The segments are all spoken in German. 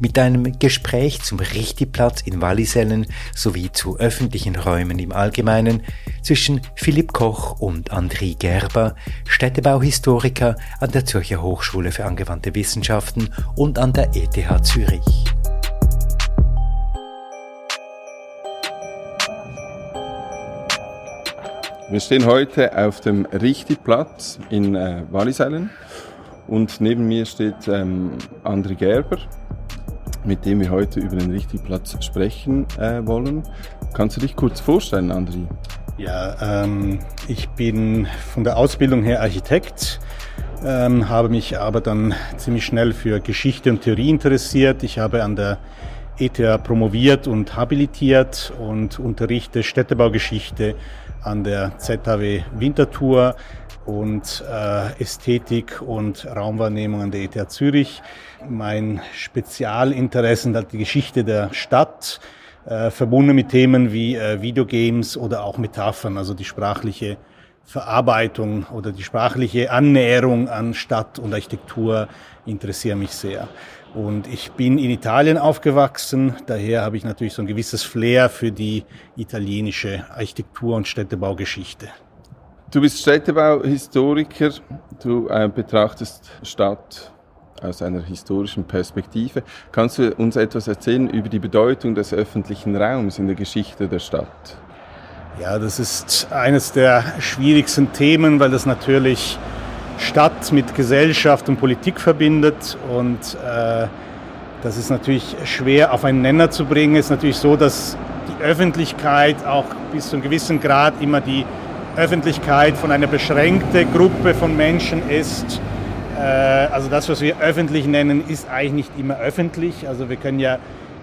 mit einem Gespräch zum Richtiplatz in Wallisellen sowie zu öffentlichen Räumen im Allgemeinen zwischen Philipp Koch und André Gerber, Städtebauhistoriker an der Zürcher Hochschule für angewandte Wissenschaften und an der ETH Zürich. Wir stehen heute auf dem Richtiplatz in äh, Wallisellen und neben mir steht ähm, André Gerber mit dem wir heute über den richtigen Platz sprechen äh, wollen. Kannst du dich kurz vorstellen, Andri? Ja, ähm, ich bin von der Ausbildung her Architekt, ähm, habe mich aber dann ziemlich schnell für Geschichte und Theorie interessiert. Ich habe an der ETH promoviert und habilitiert und unterrichte Städtebaugeschichte an der ZHW Winterthur und äh, Ästhetik und Raumwahrnehmung an der ETH Zürich. Mein Spezialinteresse hat die Geschichte der Stadt, äh, verbunden mit Themen wie äh, Videogames oder auch Metaphern, also die sprachliche Verarbeitung oder die sprachliche Annäherung an Stadt und Architektur interessieren mich sehr. Und ich bin in Italien aufgewachsen, daher habe ich natürlich so ein gewisses Flair für die italienische Architektur- und Städtebaugeschichte. Du bist Städtebauhistoriker, du äh, betrachtest Stadt aus einer historischen Perspektive. Kannst du uns etwas erzählen über die Bedeutung des öffentlichen Raums in der Geschichte der Stadt? Ja, das ist eines der schwierigsten Themen, weil das natürlich Stadt mit Gesellschaft und Politik verbindet und äh, das ist natürlich schwer auf einen Nenner zu bringen. Es ist natürlich so, dass die Öffentlichkeit auch bis zu einem gewissen Grad immer die Öffentlichkeit von einer beschränkten Gruppe von Menschen ist. Äh, also das, was wir öffentlich nennen, ist eigentlich nicht immer öffentlich. Also wir können ja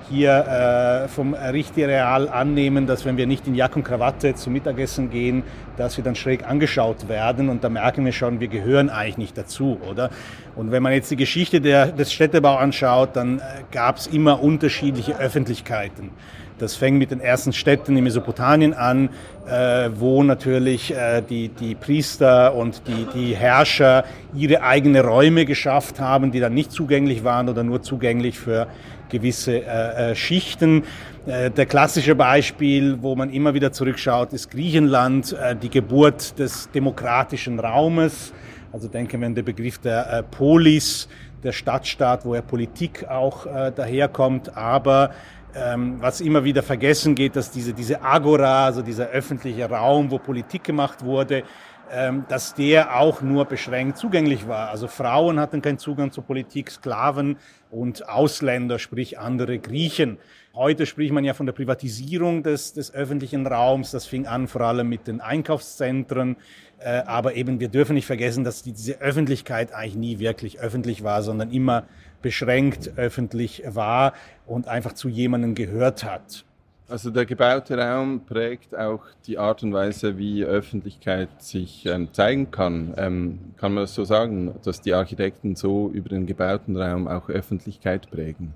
hier äh, vom Richtireal annehmen, dass wenn wir nicht in Jack und Krawatte zum Mittagessen gehen, dass wir dann schräg angeschaut werden und da merken wir schon, wir gehören eigentlich nicht dazu, oder? Und wenn man jetzt die Geschichte der, des Städtebau anschaut, dann äh, gab es immer unterschiedliche Öffentlichkeiten. Das fängt mit den ersten Städten in Mesopotamien an, äh, wo natürlich äh, die, die Priester und die, die Herrscher ihre eigene Räume geschafft haben, die dann nicht zugänglich waren oder nur zugänglich für gewisse äh, äh Schichten. Äh, der klassische Beispiel, wo man immer wieder zurückschaut, ist Griechenland, äh, die Geburt des demokratischen Raumes. Also denken wir an den Begriff der Polis, der Stadtstaat, wo ja Politik auch daherkommt, aber ähm, was immer wieder vergessen geht, dass diese, diese Agora, also dieser öffentliche Raum, wo Politik gemacht wurde, ähm, dass der auch nur beschränkt zugänglich war. Also Frauen hatten keinen Zugang zur Politik, Sklaven und Ausländer, sprich andere Griechen. Heute spricht man ja von der Privatisierung des, des öffentlichen Raums. Das fing an vor allem mit den Einkaufszentren. Äh, aber eben, wir dürfen nicht vergessen, dass die, diese Öffentlichkeit eigentlich nie wirklich öffentlich war, sondern immer beschränkt öffentlich war und einfach zu jemandem gehört hat. Also der gebaute Raum prägt auch die Art und Weise, wie Öffentlichkeit sich ähm, zeigen kann. Ähm, kann man das so sagen, dass die Architekten so über den gebauten Raum auch Öffentlichkeit prägen?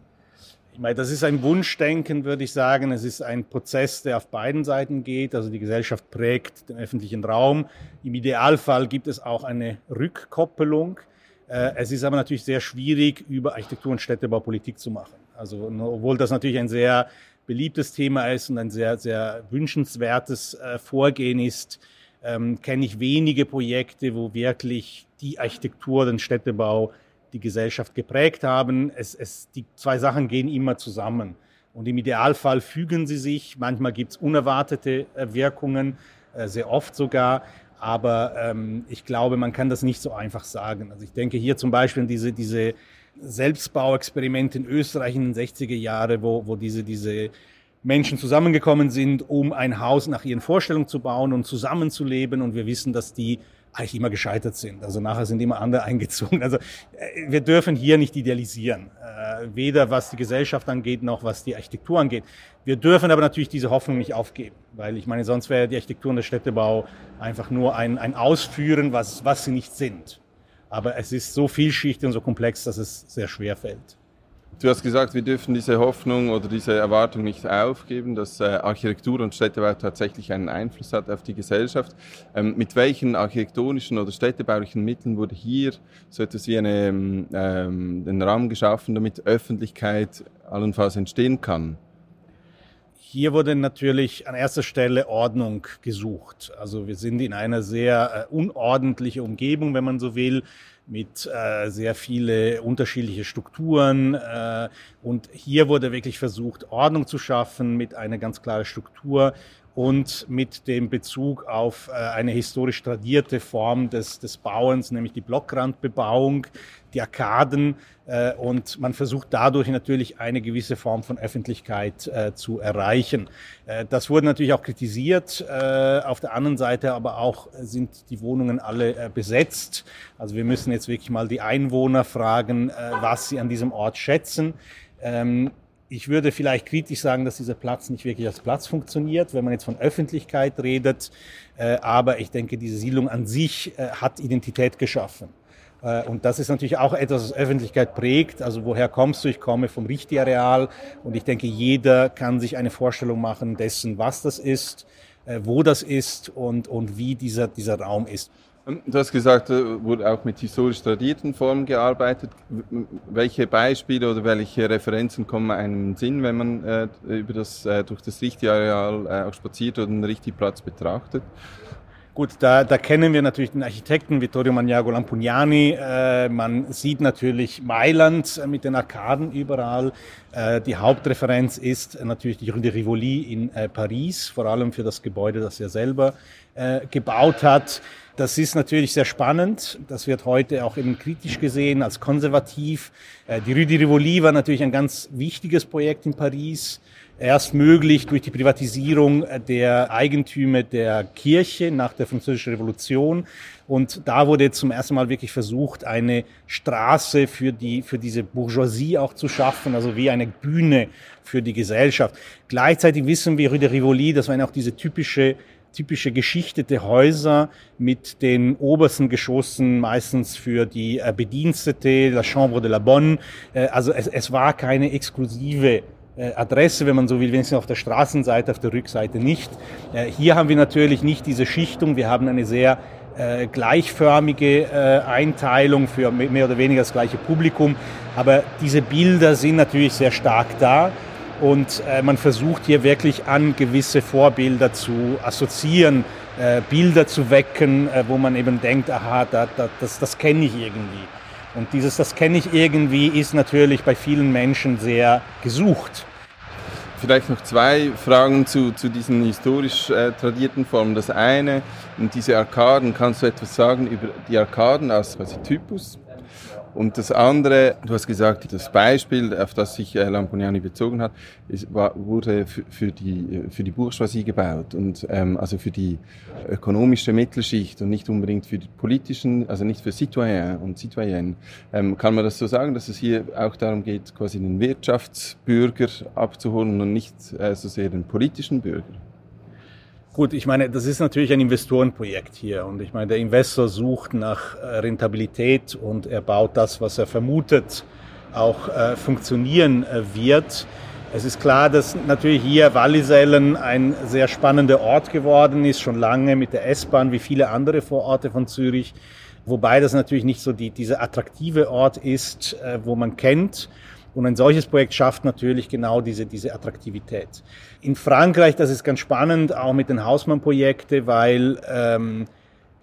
Ich meine, das ist ein Wunschdenken, würde ich sagen. Es ist ein Prozess, der auf beiden Seiten geht. Also die Gesellschaft prägt den öffentlichen Raum. Im Idealfall gibt es auch eine Rückkoppelung. Äh, es ist aber natürlich sehr schwierig, über Architektur und Städtebau Politik zu machen. Also, obwohl das natürlich ein sehr beliebtes Thema ist und ein sehr, sehr wünschenswertes äh, Vorgehen ist, ähm, kenne ich wenige Projekte, wo wirklich die Architektur, den Städtebau die Gesellschaft geprägt haben. Es, es, die zwei Sachen gehen immer zusammen. Und im Idealfall fügen sie sich. Manchmal gibt es unerwartete äh, Wirkungen, äh, sehr oft sogar. Aber ähm, ich glaube, man kann das nicht so einfach sagen. Also ich denke hier zum Beispiel an diese, diese Selbstbauexperimente in Österreich in den 60er Jahren, wo, wo diese, diese Menschen zusammengekommen sind, um ein Haus nach ihren Vorstellungen zu bauen und zusammenzuleben. Und wir wissen, dass die eigentlich immer gescheitert sind. Also nachher sind immer andere eingezogen. Also äh, wir dürfen hier nicht idealisieren, äh, weder was die Gesellschaft angeht noch was die Architektur angeht. Wir dürfen aber natürlich diese Hoffnung nicht aufgeben, weil ich meine, sonst wäre die Architektur und der Städtebau einfach nur ein, ein Ausführen, was, was sie nicht sind. Aber es ist so vielschichtig und so komplex, dass es sehr schwer fällt. Du hast gesagt, wir dürfen diese Hoffnung oder diese Erwartung nicht aufgeben, dass äh, Architektur und Städtebau tatsächlich einen Einfluss hat auf die Gesellschaft. Ähm, mit welchen architektonischen oder städtebaulichen Mitteln wurde hier so etwas wie eine, ähm, den Rahmen geschaffen, damit Öffentlichkeit allenfalls entstehen kann? Hier wurde natürlich an erster Stelle Ordnung gesucht. Also wir sind in einer sehr äh, unordentlichen Umgebung, wenn man so will mit äh, sehr viele unterschiedliche Strukturen. Äh, und hier wurde wirklich versucht, Ordnung zu schaffen mit einer ganz klaren Struktur und mit dem Bezug auf äh, eine historisch tradierte Form des, des Bauens, nämlich die Blockrandbebauung, die Arkaden. Äh, und man versucht dadurch natürlich eine gewisse Form von Öffentlichkeit äh, zu erreichen. Äh, das wurde natürlich auch kritisiert. Äh, auf der anderen Seite aber auch sind die Wohnungen alle äh, besetzt. Also wir müssen jetzt wirklich mal die Einwohner fragen, äh, was sie an diesem Ort schätzen. Ähm, ich würde vielleicht kritisch sagen, dass dieser Platz nicht wirklich als Platz funktioniert, wenn man jetzt von Öffentlichkeit redet. Äh, aber ich denke, diese Siedlung an sich äh, hat Identität geschaffen. Äh, und das ist natürlich auch etwas, was Öffentlichkeit prägt. Also woher kommst du? Ich komme vom Richtiareal. Und ich denke, jeder kann sich eine Vorstellung machen dessen, was das ist, wo das ist und, und wie dieser, dieser Raum ist. Ähm, du hast gesagt, wurde auch mit historisch tradierten Formen gearbeitet. Welche Beispiele oder welche Referenzen kommen einem in den Sinn, wenn man äh, über das, äh, durch das Richtigareal äh, auch spaziert oder den Richtigplatz betrachtet? Gut, da, da kennen wir natürlich den Architekten Vittorio Magnago Lampugnani. Äh, man sieht natürlich Mailand äh, mit den Arkaden überall. Äh, die Hauptreferenz ist natürlich die Rue de Rivoli in äh, Paris, vor allem für das Gebäude, das er selber äh, gebaut hat. Das ist natürlich sehr spannend. Das wird heute auch eben kritisch gesehen als konservativ. Äh, die Rue de Rivoli war natürlich ein ganz wichtiges Projekt in Paris erst möglich durch die Privatisierung der Eigentümer der Kirche nach der Französischen Revolution. Und da wurde zum ersten Mal wirklich versucht, eine Straße für die, für diese Bourgeoisie auch zu schaffen, also wie eine Bühne für die Gesellschaft. Gleichzeitig wissen wir, Rue de Rivoli, das waren auch diese typische typische geschichtete Häuser mit den obersten Geschossen meistens für die äh, Bedienstete, la Chambre de la Bonne. Äh, also es, es war keine exklusive äh, Adresse, wenn man so will, wenigstens auf der Straßenseite, auf der Rückseite nicht. Hier haben wir natürlich nicht diese Schichtung, wir haben eine sehr gleichförmige Einteilung für mehr oder weniger das gleiche Publikum, aber diese Bilder sind natürlich sehr stark da und man versucht hier wirklich an gewisse Vorbilder zu assoziieren, Bilder zu wecken, wo man eben denkt, aha, da, da, das, das kenne ich irgendwie. Und dieses, das kenne ich irgendwie, ist natürlich bei vielen Menschen sehr gesucht. Vielleicht noch zwei Fragen zu, zu diesen historisch äh, tradierten Formen. Das eine, diese Arkaden, kannst du etwas sagen über die Arkaden als quasi Typus? Und das andere, du hast gesagt, das Beispiel, auf das sich äh, Lampugnani bezogen hat, ist, war, wurde für, die, für die Bourgeoisie gebaut und ähm, also für die ökonomische Mittelschicht und nicht unbedingt für die politischen, also nicht für Citoyen und Citoyenne. Ähm, kann man das so sagen, dass es hier auch darum geht, quasi den Wirtschaftsbürger abzuholen und nicht äh, so sehr den politischen Bürger? Gut, ich meine, das ist natürlich ein Investorenprojekt hier und ich meine, der Investor sucht nach äh, Rentabilität und er baut das, was er vermutet, auch äh, funktionieren äh, wird. Es ist klar, dass natürlich hier Wallisellen ein sehr spannender Ort geworden ist, schon lange mit der S-Bahn wie viele andere Vororte von Zürich, wobei das natürlich nicht so die, dieser attraktive Ort ist, äh, wo man kennt. Und ein solches Projekt schafft natürlich genau diese, diese Attraktivität. In Frankreich, das ist ganz spannend, auch mit den Hausmann-Projekten, weil ähm,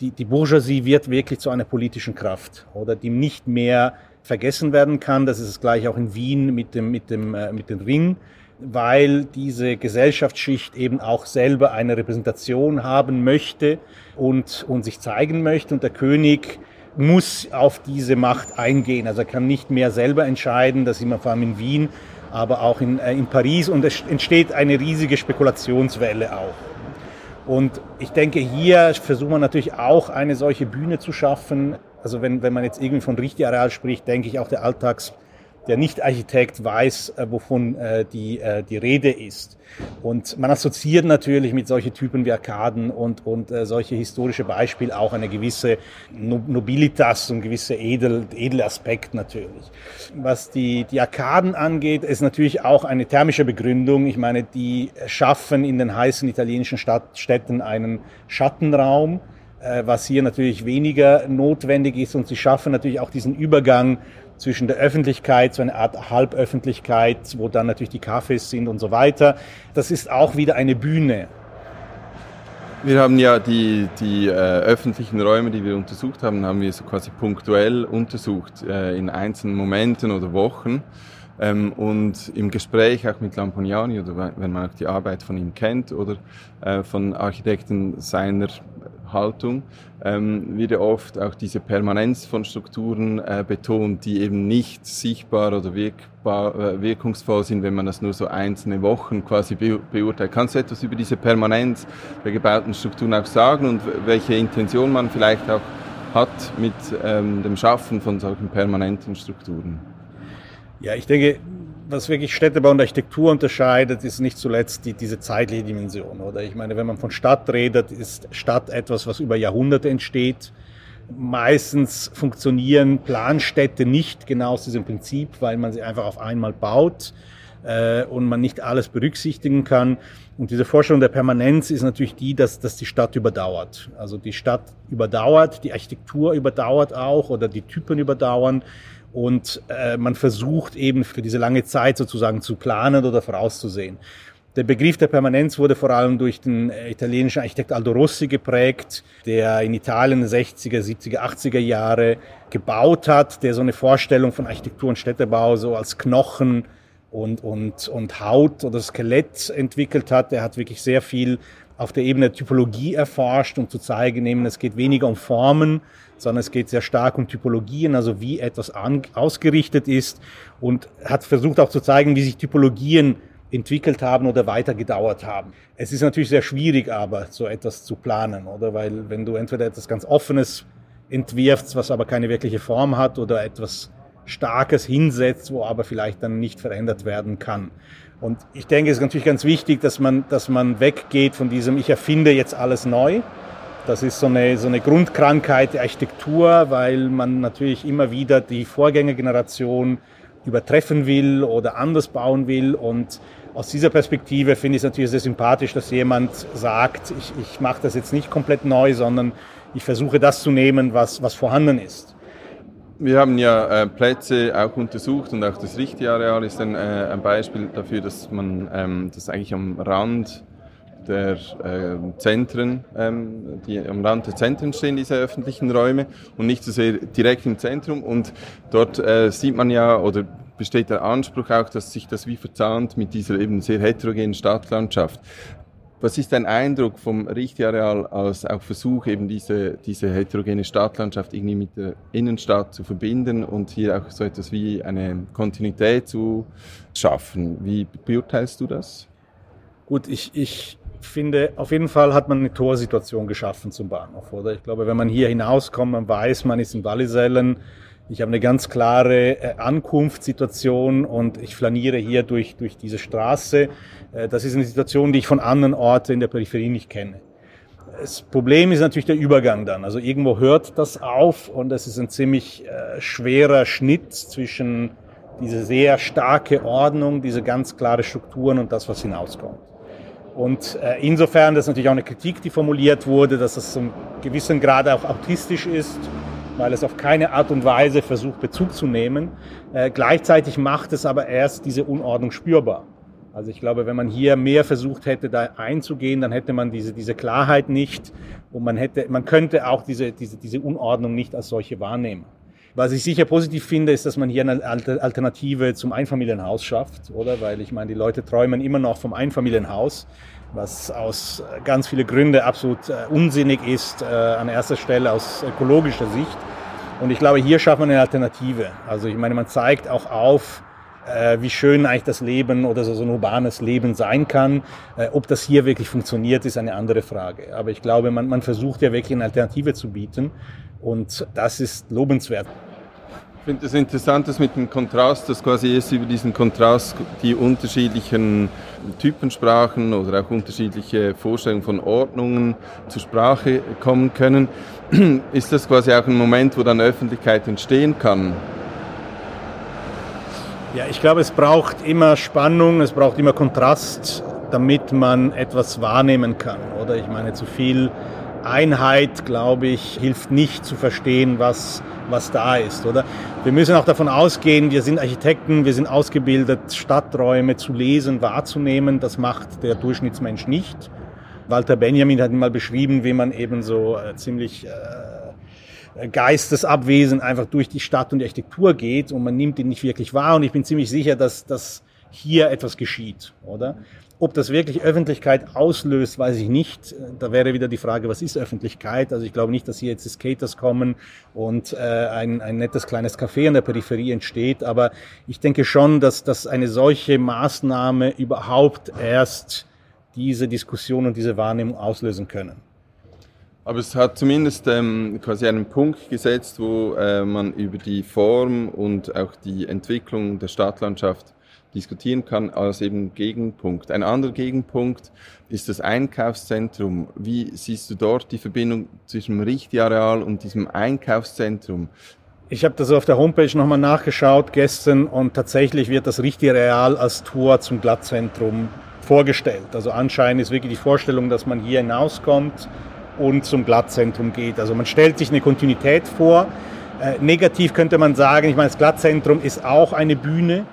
die, die Bourgeoisie wird wirklich zu einer politischen Kraft oder die nicht mehr vergessen werden kann. Das ist es gleich auch in Wien mit dem, mit dem, äh, mit dem Ring, weil diese Gesellschaftsschicht eben auch selber eine Repräsentation haben möchte und, und sich zeigen möchte. Und der König muss auf diese Macht eingehen. Also er kann nicht mehr selber entscheiden, das immer vor allem in Wien, aber auch in, äh, in Paris und es entsteht eine riesige Spekulationswelle auch. Und ich denke, hier versucht man natürlich auch eine solche Bühne zu schaffen. Also wenn, wenn man jetzt irgendwie von Richtiareal spricht, denke ich auch der Alltags der Nicht-Architekt weiß, äh, wovon äh, die, äh, die Rede ist. Und man assoziiert natürlich mit solchen Typen wie Arkaden und, und äh, solche historische Beispiele auch eine gewisse Nobilitas und gewisse edel, edle Aspekt natürlich. Was die, die Arkaden angeht, ist natürlich auch eine thermische Begründung. Ich meine, die schaffen in den heißen italienischen Stadt, Städten einen Schattenraum, äh, was hier natürlich weniger notwendig ist und sie schaffen natürlich auch diesen Übergang zwischen der Öffentlichkeit, so eine Art Halböffentlichkeit, wo dann natürlich die Cafés sind und so weiter. Das ist auch wieder eine Bühne. Wir haben ja die, die äh, öffentlichen Räume, die wir untersucht haben, haben wir so quasi punktuell untersucht, äh, in einzelnen Momenten oder Wochen. Ähm, und im Gespräch auch mit Lamponiani oder wenn man auch die Arbeit von ihm kennt oder äh, von Architekten seiner Haltung ähm, wird ja oft auch diese Permanenz von Strukturen äh, betont, die eben nicht sichtbar oder wirkbar, äh, wirkungsvoll sind, wenn man das nur so einzelne Wochen quasi be beurteilt. Kannst du etwas über diese Permanenz der gebauten Strukturen auch sagen und welche Intention man vielleicht auch hat mit ähm, dem Schaffen von solchen permanenten Strukturen? Ja, ich denke, was wirklich Städtebau und Architektur unterscheidet, ist nicht zuletzt die, diese zeitliche Dimension. Oder ich meine, wenn man von Stadt redet, ist Stadt etwas, was über Jahrhunderte entsteht. Meistens funktionieren Planstädte nicht genau aus diesem Prinzip, weil man sie einfach auf einmal baut äh, und man nicht alles berücksichtigen kann. Und diese Vorstellung der Permanenz ist natürlich die, dass, dass die Stadt überdauert. Also die Stadt überdauert, die Architektur überdauert auch oder die Typen überdauern und äh, man versucht eben für diese lange Zeit sozusagen zu planen oder vorauszusehen. Der Begriff der Permanenz wurde vor allem durch den äh, italienischen Architekt Aldo Rossi geprägt, der in Italien 60er, 70er, 80er Jahre gebaut hat, der so eine Vorstellung von Architektur und Städtebau so als Knochen und, und, und Haut oder Skelett entwickelt hat. Er hat wirklich sehr viel auf der Ebene der Typologie erforscht, um zu zeigen, eben, es geht weniger um Formen, sondern es geht sehr stark um Typologien, also wie etwas an, ausgerichtet ist und hat versucht auch zu zeigen, wie sich Typologien entwickelt haben oder weiter gedauert haben. Es ist natürlich sehr schwierig, aber so etwas zu planen, oder? Weil wenn du entweder etwas ganz Offenes entwirfst, was aber keine wirkliche Form hat, oder etwas Starkes hinsetzt, wo aber vielleicht dann nicht verändert werden kann. Und ich denke, es ist natürlich ganz wichtig, dass man, dass man weggeht von diesem, ich erfinde jetzt alles neu, das ist so eine, so eine Grundkrankheit der Architektur, weil man natürlich immer wieder die Vorgängergeneration übertreffen will oder anders bauen will. Und aus dieser Perspektive finde ich es natürlich sehr sympathisch, dass jemand sagt, ich, ich mache das jetzt nicht komplett neu, sondern ich versuche das zu nehmen, was, was vorhanden ist. Wir haben ja äh, Plätze auch untersucht und auch das Richtiareal ist ein, äh, ein Beispiel dafür, dass man ähm, das eigentlich am Rand der äh, Zentren, ähm, die am Rand der Zentren stehen, diese öffentlichen Räume und nicht so sehr direkt im Zentrum. Und dort äh, sieht man ja oder besteht der Anspruch auch, dass sich das wie verzahnt mit dieser eben sehr heterogenen Stadtlandschaft. Was ist dein Eindruck vom Richtiareal als auch Versuch, eben diese, diese heterogene Stadtlandschaft irgendwie mit der Innenstadt zu verbinden und hier auch so etwas wie eine Kontinuität zu schaffen? Wie beurteilst du das? Gut, ich, ich finde, auf jeden Fall hat man eine Torsituation geschaffen zum Bahnhof, oder? Ich glaube, wenn man hier hinauskommt, man weiß, man ist in Wallisellen, ich habe eine ganz klare äh, Ankunftssituation und ich flaniere hier durch, durch diese Straße. Äh, das ist eine Situation, die ich von anderen Orten in der Peripherie nicht kenne. Das Problem ist natürlich der Übergang dann. Also irgendwo hört das auf und es ist ein ziemlich äh, schwerer Schnitt zwischen diese sehr starke Ordnung, diese ganz klare Strukturen und das, was hinauskommt. Und äh, insofern, das ist natürlich auch eine Kritik, die formuliert wurde, dass es zum gewissen Grad auch autistisch ist, weil es auf keine Art und Weise versucht, Bezug zu nehmen. Äh, gleichzeitig macht es aber erst diese Unordnung spürbar. Also ich glaube, wenn man hier mehr versucht hätte, da einzugehen, dann hätte man diese, diese Klarheit nicht und man hätte, man könnte auch diese, diese, diese Unordnung nicht als solche wahrnehmen. Was ich sicher positiv finde, ist, dass man hier eine Alternative zum Einfamilienhaus schafft, oder? Weil ich meine, die Leute träumen immer noch vom Einfamilienhaus, was aus ganz vielen Gründen absolut äh, unsinnig ist, äh, an erster Stelle aus ökologischer Sicht. Und ich glaube, hier schafft man eine Alternative. Also ich meine, man zeigt auch auf, äh, wie schön eigentlich das Leben oder so, ein urbanes Leben sein kann. Ob das hier wirklich funktioniert, ist eine andere Frage. Aber ich glaube, man, man versucht ja wirklich eine Alternative zu bieten und das ist lobenswert. Ich finde es interessant, dass mit dem Kontrast, dass quasi erst über diesen Kontrast die unterschiedlichen Typensprachen oder auch unterschiedliche Vorstellungen von Ordnungen zur Sprache kommen können. Ist das quasi auch ein Moment, wo dann Öffentlichkeit entstehen kann? Ja, ich glaube, es braucht immer Spannung, es braucht immer Kontrast, damit man etwas wahrnehmen kann. Oder ich meine, zu viel Einheit, glaube ich, hilft nicht zu verstehen, was, was da ist, oder? Wir müssen auch davon ausgehen, wir sind Architekten, wir sind ausgebildet, Stadträume zu lesen, wahrzunehmen. Das macht der Durchschnittsmensch nicht. Walter Benjamin hat mal beschrieben, wie man eben so äh, ziemlich äh, geistesabwesend einfach durch die Stadt und die Architektur geht und man nimmt ihn nicht wirklich wahr. Und ich bin ziemlich sicher, dass, dass hier etwas geschieht, oder? Ob das wirklich Öffentlichkeit auslöst, weiß ich nicht. Da wäre wieder die Frage, was ist Öffentlichkeit? Also ich glaube nicht, dass hier jetzt die Skaters kommen und äh, ein, ein nettes kleines Café in der Peripherie entsteht. Aber ich denke schon, dass, dass eine solche Maßnahme überhaupt erst diese Diskussion und diese Wahrnehmung auslösen können. Aber es hat zumindest ähm, quasi einen Punkt gesetzt, wo äh, man über die Form und auch die Entwicklung der Stadtlandschaft diskutieren kann als eben Gegenpunkt. Ein anderer Gegenpunkt ist das Einkaufszentrum. Wie siehst du dort die Verbindung zwischen dem Richtiareal und diesem Einkaufszentrum? Ich habe das auf der Homepage nochmal nachgeschaut gestern und tatsächlich wird das Richtiareal als Tor zum Glattzentrum vorgestellt. Also anscheinend ist wirklich die Vorstellung, dass man hier hinauskommt und zum Glattzentrum geht. Also man stellt sich eine Kontinuität vor. Äh, negativ könnte man sagen, ich meine, das Glattzentrum ist auch eine Bühne.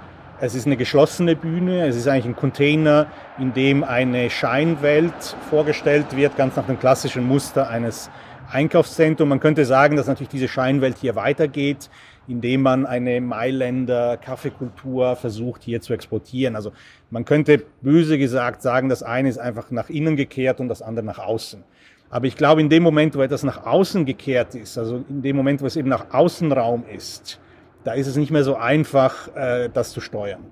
Es ist eine geschlossene Bühne. Es ist eigentlich ein Container, in dem eine Scheinwelt vorgestellt wird, ganz nach dem klassischen Muster eines Einkaufszentrums. Man könnte sagen, dass natürlich diese Scheinwelt hier weitergeht, indem man eine Mailänder Kaffeekultur versucht hier zu exportieren. Also man könnte böse gesagt sagen, das eine ist einfach nach innen gekehrt und das andere nach außen. Aber ich glaube, in dem Moment, wo etwas nach außen gekehrt ist, also in dem Moment, wo es eben nach Außenraum ist, da ist es nicht mehr so einfach, äh, das zu steuern.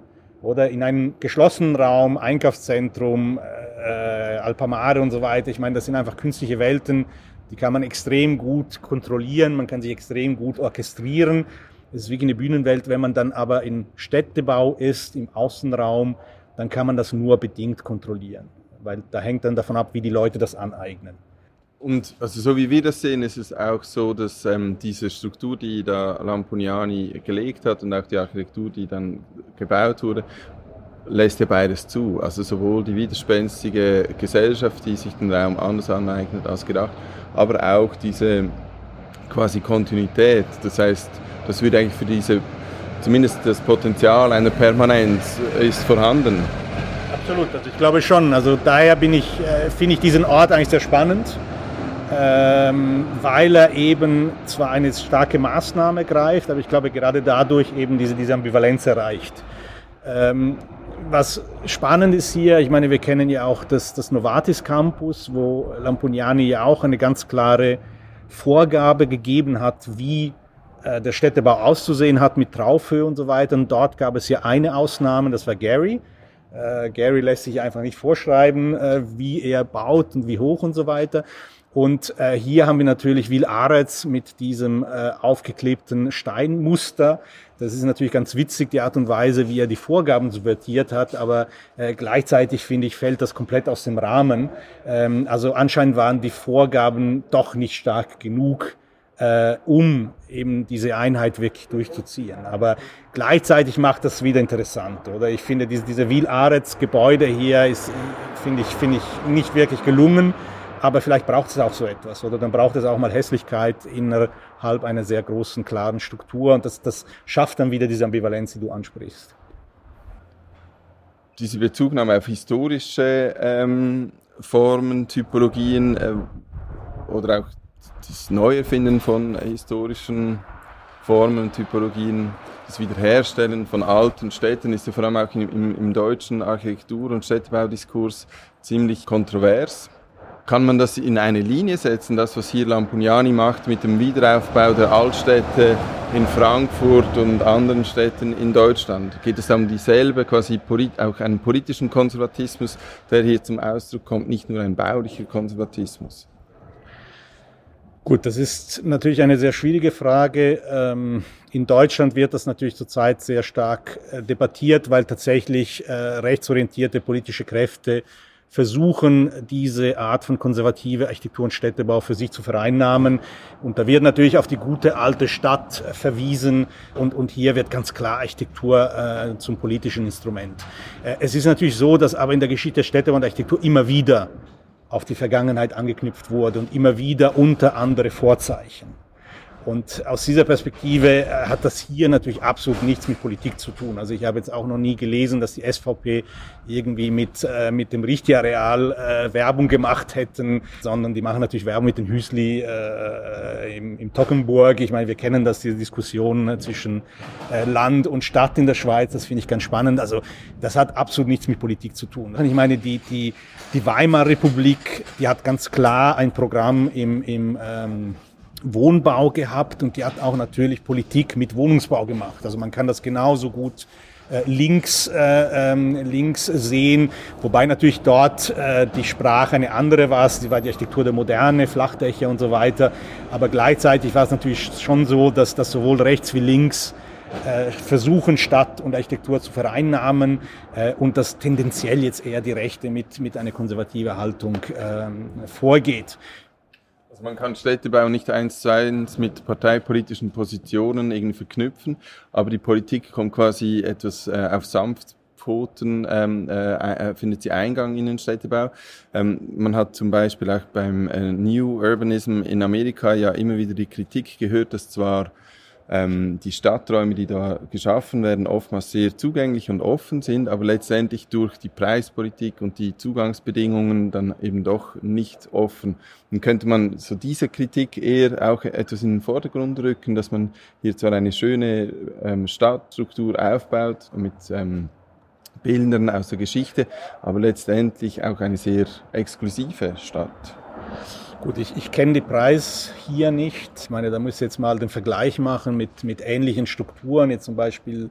Oder in einem geschlossenen Raum, Einkaufszentrum, äh, Alpamare und so weiter. Ich meine, das sind einfach künstliche Welten, die kann man extrem gut kontrollieren, man kann sich extrem gut orchestrieren. Es ist wie eine Bühnenwelt. Wenn man dann aber in Städtebau ist, im Außenraum, dann kann man das nur bedingt kontrollieren. Weil da hängt dann davon ab, wie die Leute das aneignen. Und also so wie wir das sehen, ist es auch so, dass ähm, diese Struktur, die da Lamponiani gelegt hat und auch die Architektur, die dann gebaut wurde, lässt ja beides zu. Also sowohl die widerspenstige Gesellschaft, die sich den Raum anders aneignet als gedacht, aber auch diese quasi Kontinuität. Das heißt, das wird eigentlich für diese, zumindest das Potenzial einer Permanenz ist vorhanden. Absolut, also ich glaube schon. Also daher bin ich, äh, finde ich diesen Ort eigentlich sehr spannend weil er eben zwar eine starke Maßnahme greift, aber ich glaube gerade dadurch eben diese, diese Ambivalenz erreicht. Ähm, was spannend ist hier, ich meine, wir kennen ja auch das, das Novartis Campus, wo Lampugnani ja auch eine ganz klare Vorgabe gegeben hat, wie äh, der Städtebau auszusehen hat mit Traufhöhe und so weiter. Und dort gab es ja eine Ausnahme, das war Gary. Äh, Gary lässt sich einfach nicht vorschreiben, äh, wie er baut und wie hoch und so weiter. Und äh, hier haben wir natürlich Will Aretz mit diesem äh, aufgeklebten Steinmuster. Das ist natürlich ganz witzig, die Art und Weise, wie er die Vorgaben subvertiert hat, aber äh, gleichzeitig finde ich, fällt das komplett aus dem Rahmen. Ähm, also anscheinend waren die Vorgaben doch nicht stark genug, äh, um eben diese Einheit wirklich durchzuziehen. Aber gleichzeitig macht das wieder interessant, oder? Ich finde, diese, diese Will Aretz Gebäude hier ist, finde ich, finde ich nicht wirklich gelungen. Aber vielleicht braucht es auch so etwas oder dann braucht es auch mal Hässlichkeit innerhalb einer sehr großen, klaren Struktur und das, das schafft dann wieder diese Ambivalenz, die du ansprichst. Diese Bezugnahme auf historische ähm, Formen, Typologien äh, oder auch das Neuerfinden von historischen Formen, Typologien, das Wiederherstellen von alten Städten ist ja vor allem auch im, im deutschen Architektur- und Städtebautiskurs ziemlich kontrovers. Kann man das in eine Linie setzen, das, was hier Lampugnani macht mit dem Wiederaufbau der Altstädte in Frankfurt und anderen Städten in Deutschland? Geht es da um dieselbe, quasi auch einen politischen Konservatismus, der hier zum Ausdruck kommt, nicht nur ein baulicher Konservatismus? Gut, das ist natürlich eine sehr schwierige Frage. Ähm, in Deutschland wird das natürlich zurzeit sehr stark äh, debattiert, weil tatsächlich äh, rechtsorientierte politische Kräfte versuchen, diese Art von konservative Architektur und Städtebau für sich zu vereinnahmen. Und da wird natürlich auf die gute alte Stadt verwiesen und, und hier wird ganz klar Architektur äh, zum politischen Instrument. Äh, es ist natürlich so, dass aber in der Geschichte der Städtebau und Architektur immer wieder auf die Vergangenheit angeknüpft wurde und immer wieder unter andere Vorzeichen. Und aus dieser Perspektive äh, hat das hier natürlich absolut nichts mit Politik zu tun. Also ich habe jetzt auch noch nie gelesen, dass die SVP irgendwie mit, äh, mit dem Richtiareal äh, Werbung gemacht hätten, sondern die machen natürlich Werbung mit den Hüsli äh, im, im Tockenburg. Ich meine, wir kennen das, diese Diskussion zwischen äh, Land und Stadt in der Schweiz. Das finde ich ganz spannend. Also das hat absolut nichts mit Politik zu tun. Ich meine, die, die, die Weimar Republik, die hat ganz klar ein Programm im, im ähm, Wohnbau gehabt und die hat auch natürlich Politik mit Wohnungsbau gemacht. Also man kann das genauso gut äh, links, äh, ähm, links sehen, wobei natürlich dort äh, die Sprache eine andere war. Sie war die Architektur der Moderne, Flachdächer und so weiter. Aber gleichzeitig war es natürlich schon so, dass das sowohl rechts wie links äh, versuchen, Stadt und Architektur zu vereinnahmen äh, und dass tendenziell jetzt eher die Rechte mit, mit einer konservativen Haltung ähm, vorgeht. Also man kann Städtebau nicht eins zu eins mit parteipolitischen Positionen irgendwie verknüpfen, aber die Politik kommt quasi etwas äh, auf sanft Pfoten ähm, äh, äh, findet sie Eingang in den Städtebau. Ähm, man hat zum Beispiel auch beim äh, New Urbanism in Amerika ja immer wieder die Kritik gehört, dass zwar ähm, die Stadträume, die da geschaffen werden, oftmals sehr zugänglich und offen sind, aber letztendlich durch die Preispolitik und die Zugangsbedingungen dann eben doch nicht offen. Dann könnte man so diese Kritik eher auch etwas in den Vordergrund rücken, dass man hier zwar eine schöne ähm, Stadtstruktur aufbaut mit ähm, Bildern aus der Geschichte, aber letztendlich auch eine sehr exklusive Stadt. Gut, ich, ich kenne die Preis hier nicht. Ich meine, da muss ich jetzt mal den Vergleich machen mit, mit ähnlichen Strukturen, jetzt zum Beispiel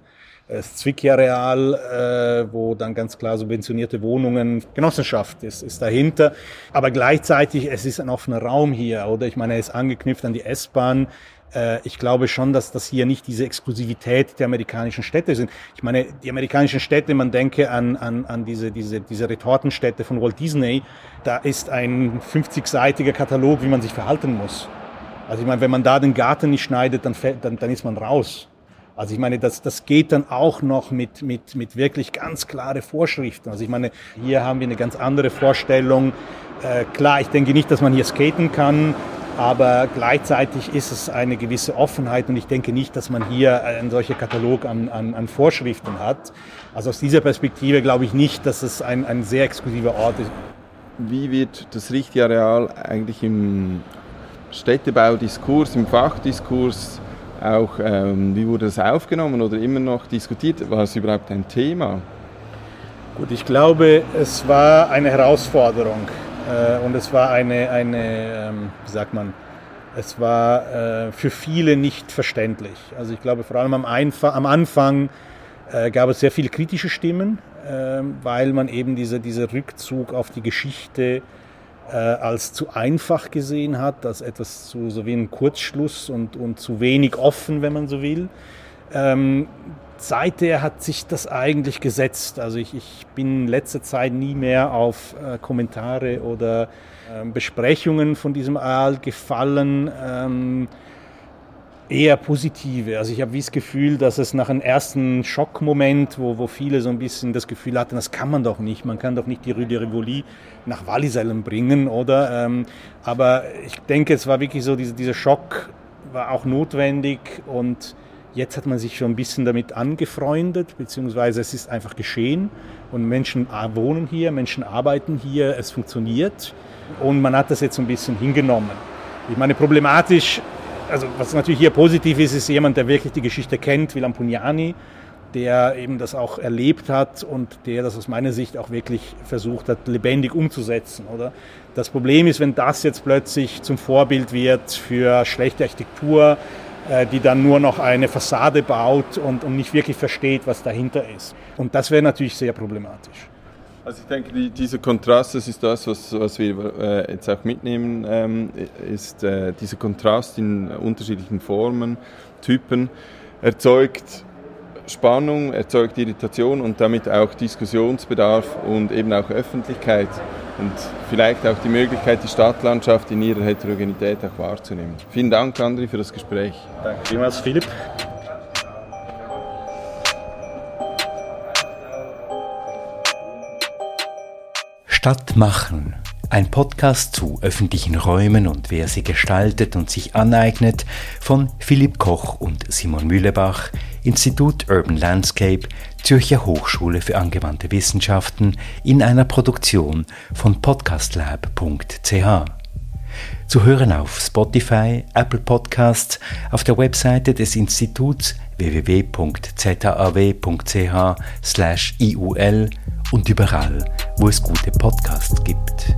äh, das Zwickjareal, äh, wo dann ganz klar subventionierte Wohnungen, Genossenschaft ist, ist dahinter. Aber gleichzeitig, es ist ein offener Raum hier, oder? Ich meine, er ist angeknüpft an die S-Bahn. Äh, ich glaube schon, dass das hier nicht diese Exklusivität der amerikanischen Städte sind. Ich meine, die amerikanischen Städte, man denke an, an, an diese, diese, diese Retortenstädte von Walt Disney, da ist ein 50-seitiger Katalog, wie man sich verhalten muss. Also ich meine, wenn man da den Garten nicht schneidet, dann, dann, dann ist man raus. Also ich meine, das, das geht dann auch noch mit, mit, mit wirklich ganz klare Vorschriften. Also ich meine, hier haben wir eine ganz andere Vorstellung. Äh, klar, ich denke nicht, dass man hier skaten kann, aber gleichzeitig ist es eine gewisse Offenheit und ich denke nicht, dass man hier einen solchen Katalog an, an, an Vorschriften hat. Also aus dieser Perspektive glaube ich nicht, dass es ein, ein sehr exklusiver Ort ist. Wie wird das Richtiareal eigentlich im Städtebaudiskurs, im Fachdiskurs auch, ähm, wie wurde das aufgenommen oder immer noch diskutiert? War es überhaupt ein Thema? Gut, ich glaube, es war eine Herausforderung. Äh, und es war eine, eine ähm, wie sagt man, es war äh, für viele nicht verständlich. Also ich glaube, vor allem am, Einf am Anfang äh, gab es sehr viele kritische Stimmen, äh, weil man eben diese, diese Rückzug auf die Geschichte als zu einfach gesehen hat, als etwas zu, so wie ein Kurzschluss und, und zu wenig offen, wenn man so will. Ähm, seither hat sich das eigentlich gesetzt. Also ich, ich bin in letzter Zeit nie mehr auf äh, Kommentare oder äh, Besprechungen von diesem Aal gefallen. Ähm, eher positive. Also ich habe wie das Gefühl, dass es nach einem ersten Schockmoment, wo, wo viele so ein bisschen das Gefühl hatten, das kann man doch nicht, man kann doch nicht die Rue de Rivoli nach Wallisellen bringen, oder? Ähm, aber ich denke, es war wirklich so, diese, dieser Schock war auch notwendig und Jetzt hat man sich schon ein bisschen damit angefreundet, beziehungsweise es ist einfach geschehen und Menschen wohnen hier, Menschen arbeiten hier, es funktioniert und man hat das jetzt ein bisschen hingenommen. Ich meine, problematisch, also was natürlich hier positiv ist, ist jemand, der wirklich die Geschichte kennt, Wilam Pugnani, der eben das auch erlebt hat und der das aus meiner Sicht auch wirklich versucht hat, lebendig umzusetzen, oder? Das Problem ist, wenn das jetzt plötzlich zum Vorbild wird für schlechte Architektur, die dann nur noch eine Fassade baut und, und nicht wirklich versteht, was dahinter ist. Und das wäre natürlich sehr problematisch. Also ich denke, die, dieser Kontrast, das ist das, was, was wir äh, jetzt auch mitnehmen, ähm, ist äh, dieser Kontrast in unterschiedlichen Formen, Typen, erzeugt Spannung, erzeugt Irritation und damit auch Diskussionsbedarf und eben auch Öffentlichkeit und vielleicht auch die Möglichkeit, die Stadtlandschaft in ihrer Heterogenität auch wahrzunehmen. Vielen Dank, André, für das Gespräch. Danke vielmals, Philipp. Stadt machen. Ein Podcast zu öffentlichen Räumen und wer sie gestaltet und sich aneignet von Philipp Koch und Simon Mühlebach, Institut Urban Landscape, Zürcher Hochschule für angewandte Wissenschaften in einer Produktion von podcastlab.ch. Zu hören auf Spotify, Apple Podcasts, auf der Webseite des Instituts www.zaw.ch/iul und überall, wo es gute Podcasts gibt.